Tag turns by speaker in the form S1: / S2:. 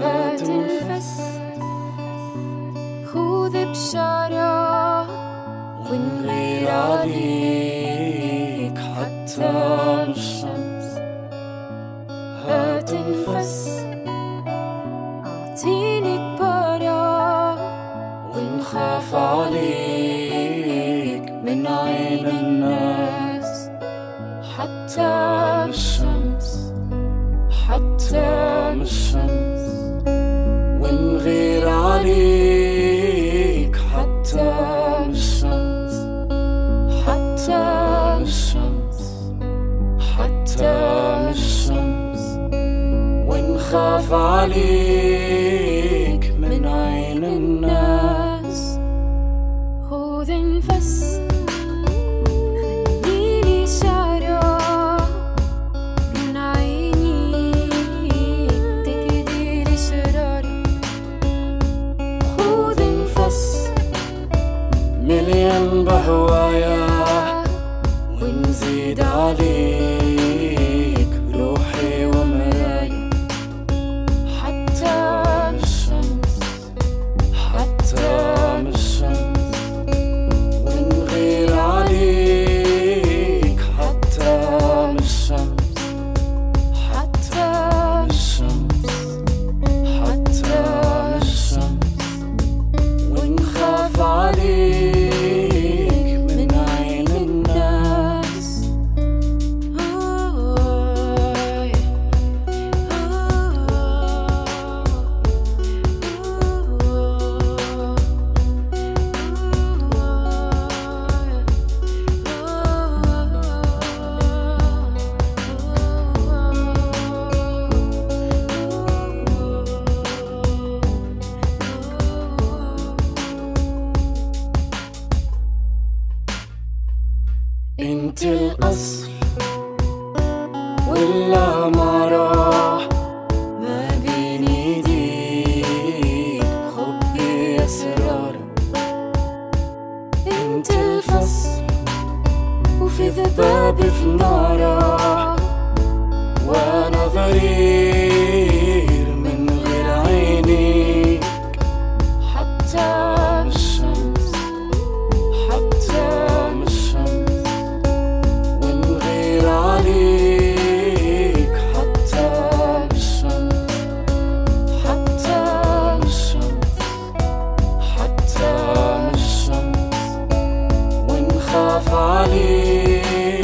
S1: انفس خذ بشارة
S2: ونغير عليك حتى الشمس
S1: هات انفس أعطيني البرا
S2: ونخاف عليك من عين الناس.
S1: حتى
S2: الشمس حتى الشمس عليك حتى الشمس
S1: حتى
S2: الشمس حتى الشمس ونخاف عليك من عين الناس
S1: خذ انفس
S2: مليان بهوايا
S1: انتي
S2: الأصل. ولا ما راح ما بين ايديك
S1: حبي
S2: اسرار انتي الفصل وفي ذبابي في نارك وأنا 沙发里